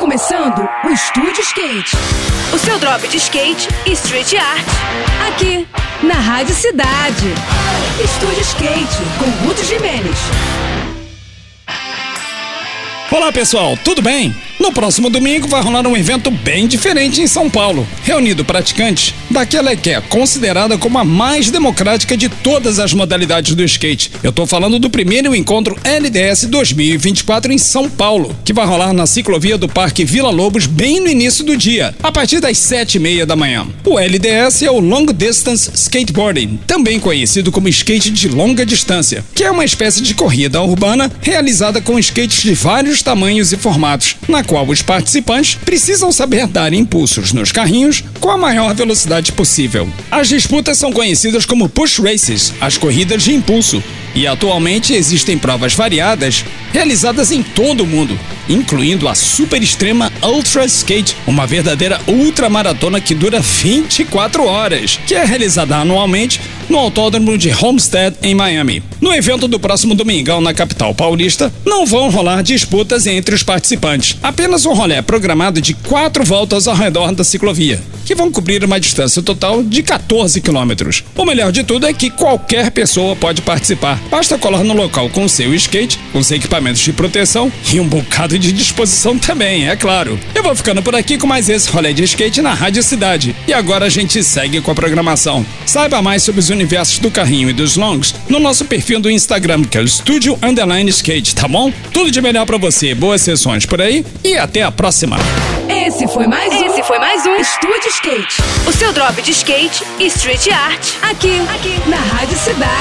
começando o Estúdio Skate. O seu drop de skate e street art. Aqui, na Rádio Cidade. Estúdio Skate, com Guto Jimenez. Olá pessoal, tudo bem? No próximo domingo vai rolar um evento bem diferente em São Paulo, reunindo praticantes daquela que é considerada como a mais democrática de todas as modalidades do skate. Eu tô falando do primeiro encontro LDS 2024 em São Paulo, que vai rolar na ciclovia do Parque Vila Lobos bem no início do dia, a partir das sete e meia da manhã. O LDS é o Long Distance Skateboarding, também conhecido como skate de longa distância, que é uma espécie de corrida urbana realizada com skates de vários tamanhos e formatos, na qual os participantes precisam saber dar impulsos nos carrinhos com a maior velocidade possível. As disputas são conhecidas como push races, as corridas de impulso, e atualmente existem provas variadas realizadas em todo o mundo, incluindo a super extrema Ultra Skate, uma verdadeira ultramaratona que dura 24 horas, que é realizada anualmente no Autódromo de Homestead, em Miami. No evento do próximo domingão na capital paulista, não vão rolar disputas entre os participantes, apenas um rolê programado de quatro voltas ao redor da ciclovia, que vão cobrir uma distância total de 14 quilômetros. O melhor de tudo é que qualquer pessoa pode participar, basta colar no local com seu skate, os equipamentos de proteção e um bocado de disposição também, é claro. Eu vou ficando por aqui com mais esse rolê de skate na Rádio Cidade. E agora a gente segue com a programação. Saiba mais sobre os universos do carrinho e dos longs no nosso perfil do Instagram, que é o Estúdio Underline Skate, tá bom? Tudo de melhor para você, boas sessões por aí e até a próxima. Esse foi mais um. Esse foi mais um Estúdio Skate. O seu drop de skate e street art. Aqui, aqui, na Rádio Cidade.